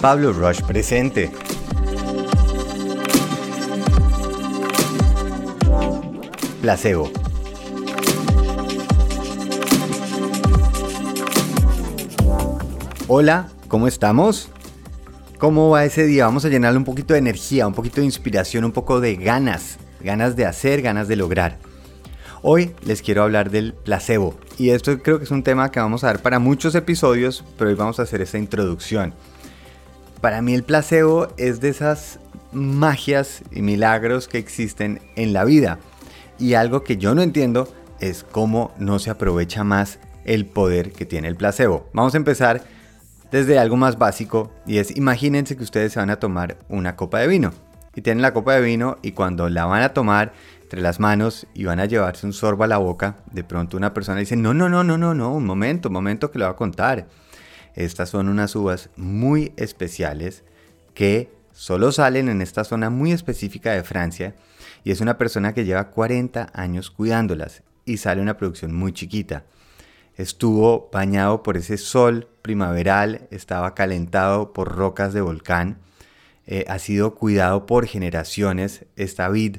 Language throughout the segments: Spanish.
Pablo Rush presente. Placebo. Hola, ¿cómo estamos? ¿Cómo va ese día? Vamos a llenarle un poquito de energía, un poquito de inspiración, un poco de ganas, ganas de hacer, ganas de lograr. Hoy les quiero hablar del placebo y esto creo que es un tema que vamos a dar para muchos episodios, pero hoy vamos a hacer esta introducción. Para mí el placebo es de esas magias y milagros que existen en la vida y algo que yo no entiendo es cómo no se aprovecha más el poder que tiene el placebo. Vamos a empezar desde algo más básico y es imagínense que ustedes se van a tomar una copa de vino y tienen la copa de vino y cuando la van a tomar entre las manos y van a llevarse un sorbo a la boca, de pronto una persona dice, no, no, no, no, no, no, un momento, un momento que lo voy a contar. Estas son unas uvas muy especiales que solo salen en esta zona muy específica de Francia y es una persona que lleva 40 años cuidándolas y sale una producción muy chiquita. Estuvo bañado por ese sol primaveral, estaba calentado por rocas de volcán, eh, ha sido cuidado por generaciones esta vid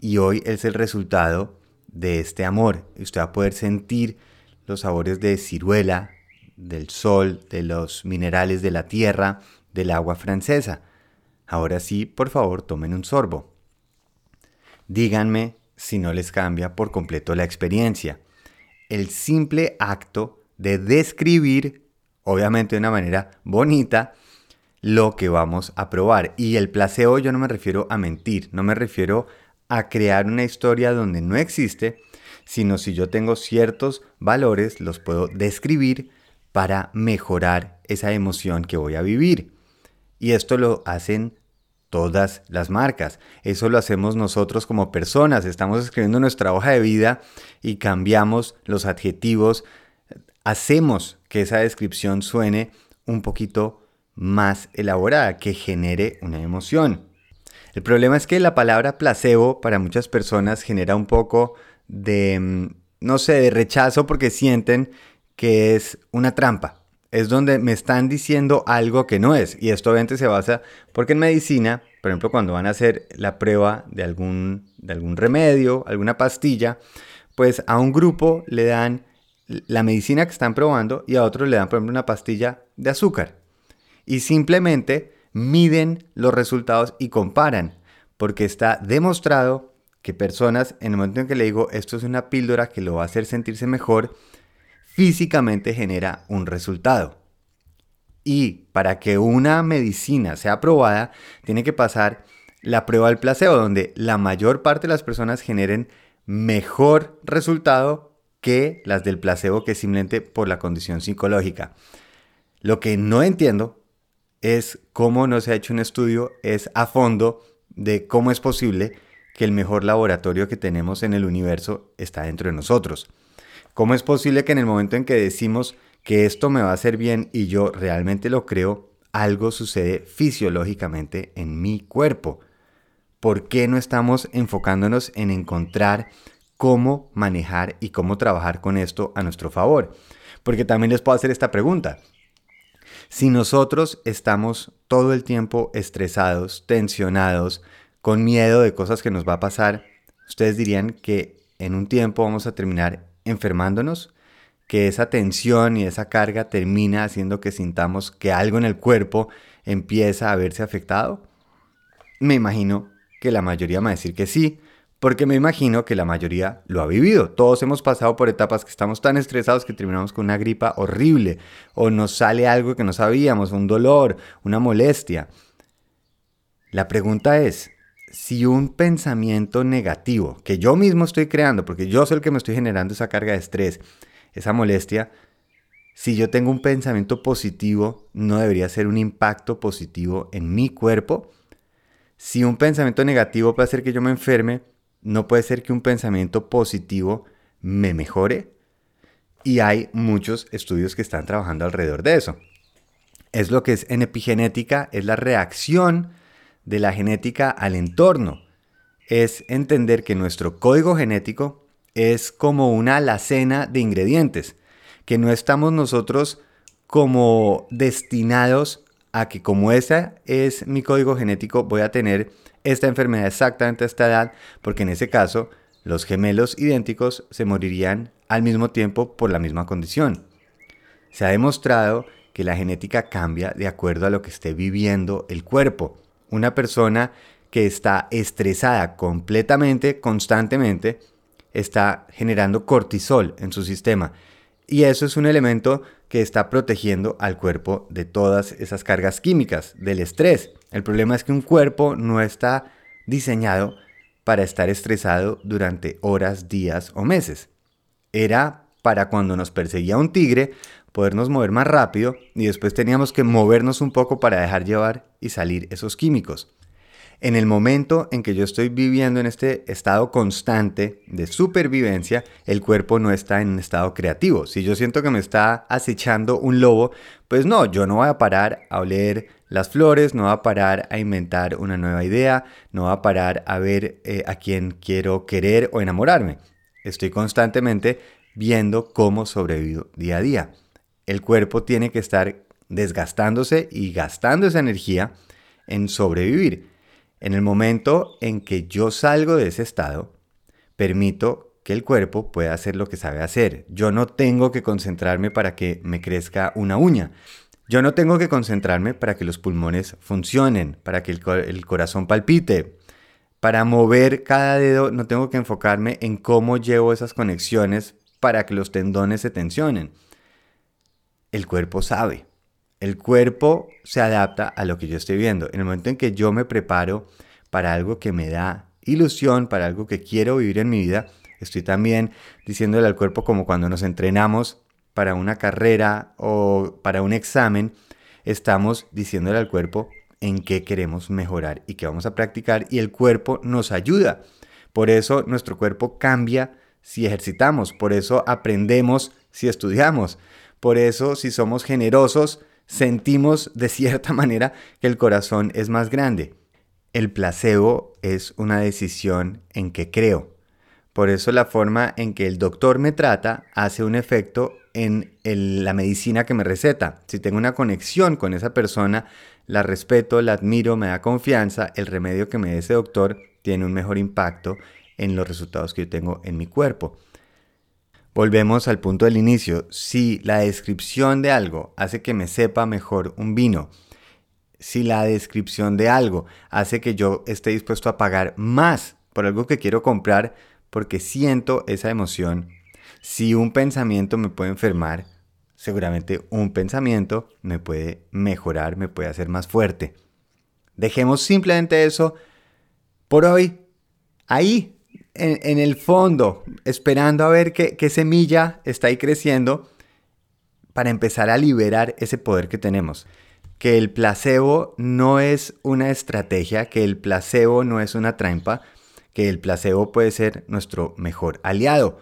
y hoy es el resultado de este amor. Usted va a poder sentir los sabores de ciruela, del sol, de los minerales de la tierra, del agua francesa. Ahora sí, por favor, tomen un sorbo. Díganme si no les cambia por completo la experiencia. El simple acto de describir, obviamente de una manera bonita, lo que vamos a probar. Y el placebo yo no me refiero a mentir, no me refiero a crear una historia donde no existe, sino si yo tengo ciertos valores, los puedo describir para mejorar esa emoción que voy a vivir. Y esto lo hacen todas las marcas. Eso lo hacemos nosotros como personas. Estamos escribiendo nuestra hoja de vida y cambiamos los adjetivos. Hacemos que esa descripción suene un poquito más elaborada, que genere una emoción. El problema es que la palabra placebo para muchas personas genera un poco de, mm, no sé, de rechazo porque sienten que es una trampa. Es donde me están diciendo algo que no es. Y esto obviamente se basa porque en medicina, por ejemplo, cuando van a hacer la prueba de algún, de algún remedio, alguna pastilla, pues a un grupo le dan la medicina que están probando y a otro le dan, por ejemplo, una pastilla de azúcar. Y simplemente miden los resultados y comparan, porque está demostrado que personas, en el momento en que le digo esto es una píldora que lo va a hacer sentirse mejor, físicamente genera un resultado. Y para que una medicina sea aprobada, tiene que pasar la prueba del placebo, donde la mayor parte de las personas generen mejor resultado que las del placebo, que simplemente por la condición psicológica. Lo que no entiendo es cómo no se ha hecho un estudio, es a fondo de cómo es posible que el mejor laboratorio que tenemos en el universo está dentro de nosotros. ¿Cómo es posible que en el momento en que decimos que esto me va a hacer bien y yo realmente lo creo, algo sucede fisiológicamente en mi cuerpo? ¿Por qué no estamos enfocándonos en encontrar cómo manejar y cómo trabajar con esto a nuestro favor? Porque también les puedo hacer esta pregunta. Si nosotros estamos todo el tiempo estresados, tensionados, con miedo de cosas que nos va a pasar, ustedes dirían que en un tiempo vamos a terminar enfermándonos, que esa tensión y esa carga termina haciendo que sintamos que algo en el cuerpo empieza a verse afectado? Me imagino que la mayoría va a decir que sí, porque me imagino que la mayoría lo ha vivido. Todos hemos pasado por etapas que estamos tan estresados que terminamos con una gripa horrible o nos sale algo que no sabíamos, un dolor, una molestia. La pregunta es, si un pensamiento negativo que yo mismo estoy creando, porque yo soy el que me estoy generando esa carga de estrés, esa molestia, si yo tengo un pensamiento positivo, no debería ser un impacto positivo en mi cuerpo. Si un pensamiento negativo puede hacer que yo me enferme, no puede ser que un pensamiento positivo me mejore. Y hay muchos estudios que están trabajando alrededor de eso. Es lo que es en epigenética, es la reacción de la genética al entorno. Es entender que nuestro código genético es como una alacena de ingredientes, que no estamos nosotros como destinados a que como ese es mi código genético, voy a tener esta enfermedad exactamente a esta edad, porque en ese caso los gemelos idénticos se morirían al mismo tiempo por la misma condición. Se ha demostrado que la genética cambia de acuerdo a lo que esté viviendo el cuerpo. Una persona que está estresada completamente, constantemente, está generando cortisol en su sistema. Y eso es un elemento que está protegiendo al cuerpo de todas esas cargas químicas, del estrés. El problema es que un cuerpo no está diseñado para estar estresado durante horas, días o meses. Era para cuando nos perseguía un tigre podernos mover más rápido y después teníamos que movernos un poco para dejar llevar y salir esos químicos. En el momento en que yo estoy viviendo en este estado constante de supervivencia, el cuerpo no está en un estado creativo. Si yo siento que me está acechando un lobo, pues no, yo no voy a parar a oler las flores, no voy a parar a inventar una nueva idea, no voy a parar a ver eh, a quién quiero querer o enamorarme. Estoy constantemente viendo cómo sobrevivo día a día. El cuerpo tiene que estar desgastándose y gastando esa energía en sobrevivir. En el momento en que yo salgo de ese estado, permito que el cuerpo pueda hacer lo que sabe hacer. Yo no tengo que concentrarme para que me crezca una uña. Yo no tengo que concentrarme para que los pulmones funcionen, para que el, corazón palpite. Para mover cada dedo no tengo que enfocarme en cómo llevo esas conexiones para que los tendones se tensionen. El cuerpo sabe. El cuerpo se adapta a lo que yo estoy viendo. En el momento en que yo me preparo para algo que me da ilusión, para algo que quiero vivir en mi vida, estoy también diciéndole al cuerpo como cuando nos entrenamos para una carrera o para un examen, estamos diciéndole al cuerpo en qué queremos mejorar y qué vamos a practicar y el cuerpo nos ayuda. Por eso nuestro cuerpo cambia si ejercitamos, por eso aprendemos si estudiamos, por eso si somos generosos, sentimos de cierta manera que el corazón es más grande. El placebo es una decisión en que creo. Por eso la forma en que el doctor me trata hace un efecto en la medicina que me receta. Si tengo una conexión con esa persona, la respeto, la admiro, me da confianza, el remedio que me dé ese doctor tiene un mejor impacto en los resultados que yo tengo en mi cuerpo. Volvemos al punto del inicio. Si la descripción de algo hace que me sepa mejor un vino, si la descripción de algo hace que yo esté dispuesto a pagar más por algo que quiero comprar porque siento esa emoción, si un pensamiento me puede enfermar, seguramente un pensamiento me puede mejorar, me puede hacer más fuerte. Dejemos simplemente eso por hoy ahí en, el fondo, esperando a ver qué, qué semilla está ahí creciendo para empezar a liberar ese poder que tenemos. Que el placebo no es una estrategia, que el placebo no es una trampa, que el placebo puede ser nuestro mejor aliado.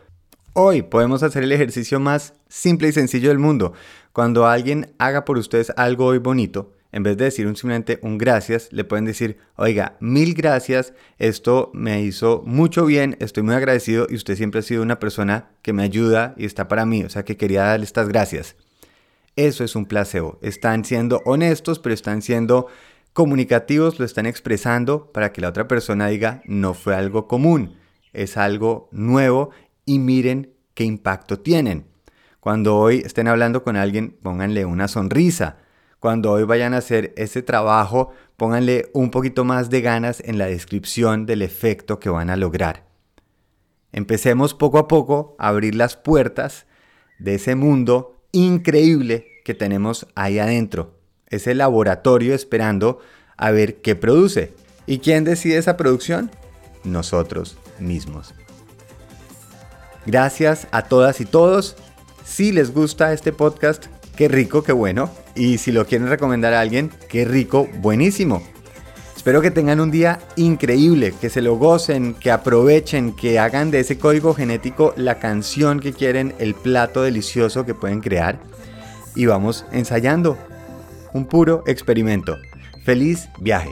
Hoy podemos hacer el ejercicio más simple y sencillo del mundo. Cuando alguien haga por ustedes algo hoy bonito, en vez de decir simplemente un gracias, le pueden decir, oiga, mil gracias, esto me hizo mucho bien, estoy muy agradecido y usted siempre ha sido una persona que me ayuda y está para mí, o sea que quería darle estas gracias. Eso es un placebo. Están siendo honestos, pero están siendo comunicativos, lo están expresando para que la otra persona diga, no fue algo común, es algo nuevo y miren qué impacto tienen. Cuando hoy estén hablando con alguien, pónganle una sonrisa cuando hoy vayan a hacer ese trabajo, pónganle un poquito más de ganas en la descripción del efecto que van a lograr. Empecemos poco a poco a abrir las puertas de ese mundo increíble que tenemos ahí adentro. Ese laboratorio esperando a ver qué produce. ¿Y quién decide esa producción? Nosotros mismos. Gracias a todas y todos. Si les gusta este podcast, qué rico, qué bueno. Y si lo quieren recomendar a alguien, qué rico, buenísimo. Espero que tengan un día increíble, que se lo gocen, que aprovechen, que hagan de ese código genético la canción que quieren, el plato delicioso que pueden crear. Y vamos ensayando. Un puro experimento. Feliz viaje.